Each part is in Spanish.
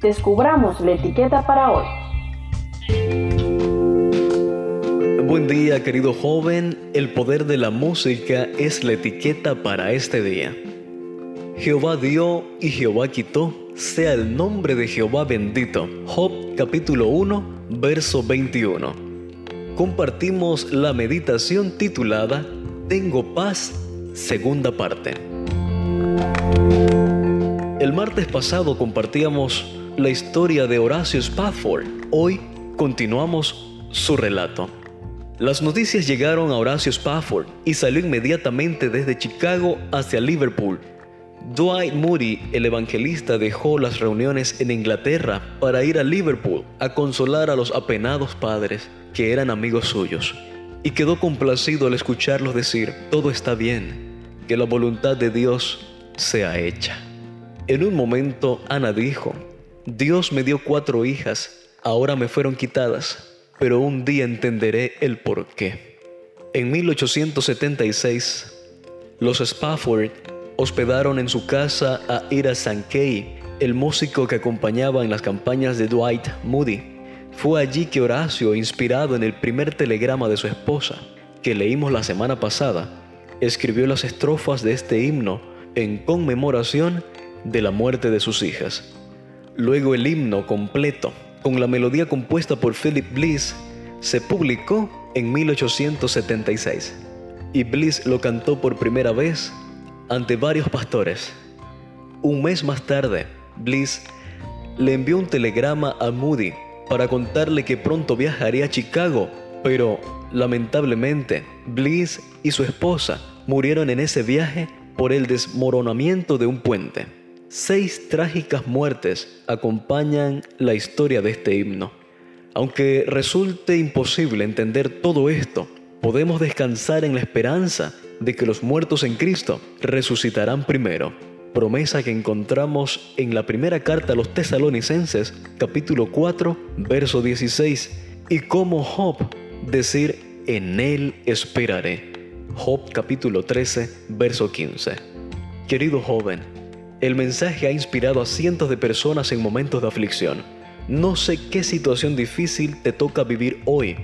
descubramos la etiqueta para hoy. Buen día querido joven, el poder de la música es la etiqueta para este día. Jehová dio y Jehová quitó, sea el nombre de Jehová bendito. Job capítulo 1, verso 21. Compartimos la meditación titulada Tengo paz, segunda parte. El martes pasado compartíamos la historia de Horacio Spafford. Hoy continuamos su relato. Las noticias llegaron a Horacio Spafford y salió inmediatamente desde Chicago hacia Liverpool. Dwight Moody, el evangelista, dejó las reuniones en Inglaterra para ir a Liverpool a consolar a los apenados padres que eran amigos suyos, y quedó complacido al escucharlos decir, todo está bien, que la voluntad de Dios sea hecha. En un momento Ana dijo, Dios me dio cuatro hijas, ahora me fueron quitadas pero un día entenderé el por qué. En 1876, los Spafford hospedaron en su casa a Ira Sankey, el músico que acompañaba en las campañas de Dwight Moody. Fue allí que Horacio, inspirado en el primer telegrama de su esposa, que leímos la semana pasada, escribió las estrofas de este himno en conmemoración de la muerte de sus hijas. Luego el himno completo con la melodía compuesta por Philip Bliss, se publicó en 1876 y Bliss lo cantó por primera vez ante varios pastores. Un mes más tarde, Bliss le envió un telegrama a Moody para contarle que pronto viajaría a Chicago, pero lamentablemente Bliss y su esposa murieron en ese viaje por el desmoronamiento de un puente. Seis trágicas muertes acompañan la historia de este himno. Aunque resulte imposible entender todo esto, podemos descansar en la esperanza de que los muertos en Cristo resucitarán primero, promesa que encontramos en la primera carta a los tesalonicenses capítulo 4 verso 16 y como Job decir en él esperaré. Job capítulo 13 verso 15. Querido joven, el mensaje ha inspirado a cientos de personas en momentos de aflicción. No sé qué situación difícil te toca vivir hoy.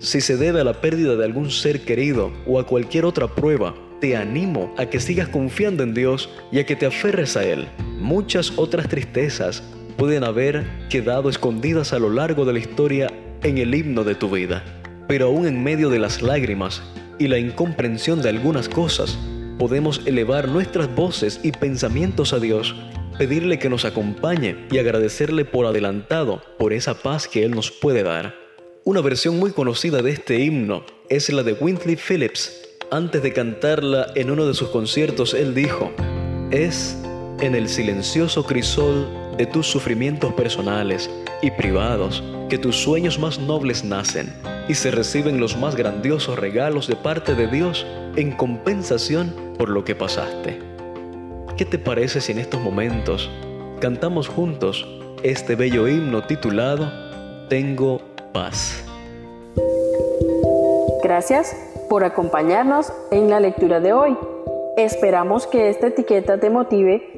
Si se debe a la pérdida de algún ser querido o a cualquier otra prueba, te animo a que sigas confiando en Dios y a que te aferres a Él. Muchas otras tristezas pueden haber quedado escondidas a lo largo de la historia en el himno de tu vida. Pero aún en medio de las lágrimas y la incomprensión de algunas cosas, podemos elevar nuestras voces y pensamientos a Dios, pedirle que nos acompañe y agradecerle por adelantado por esa paz que Él nos puede dar. Una versión muy conocida de este himno es la de Wintley Phillips. Antes de cantarla en uno de sus conciertos, él dijo, es en el silencioso crisol de tus sufrimientos personales y privados que tus sueños más nobles nacen y se reciben los más grandiosos regalos de parte de Dios en compensación por lo que pasaste. ¿Qué te parece si en estos momentos cantamos juntos este bello himno titulado Tengo paz? Gracias por acompañarnos en la lectura de hoy. Esperamos que esta etiqueta te motive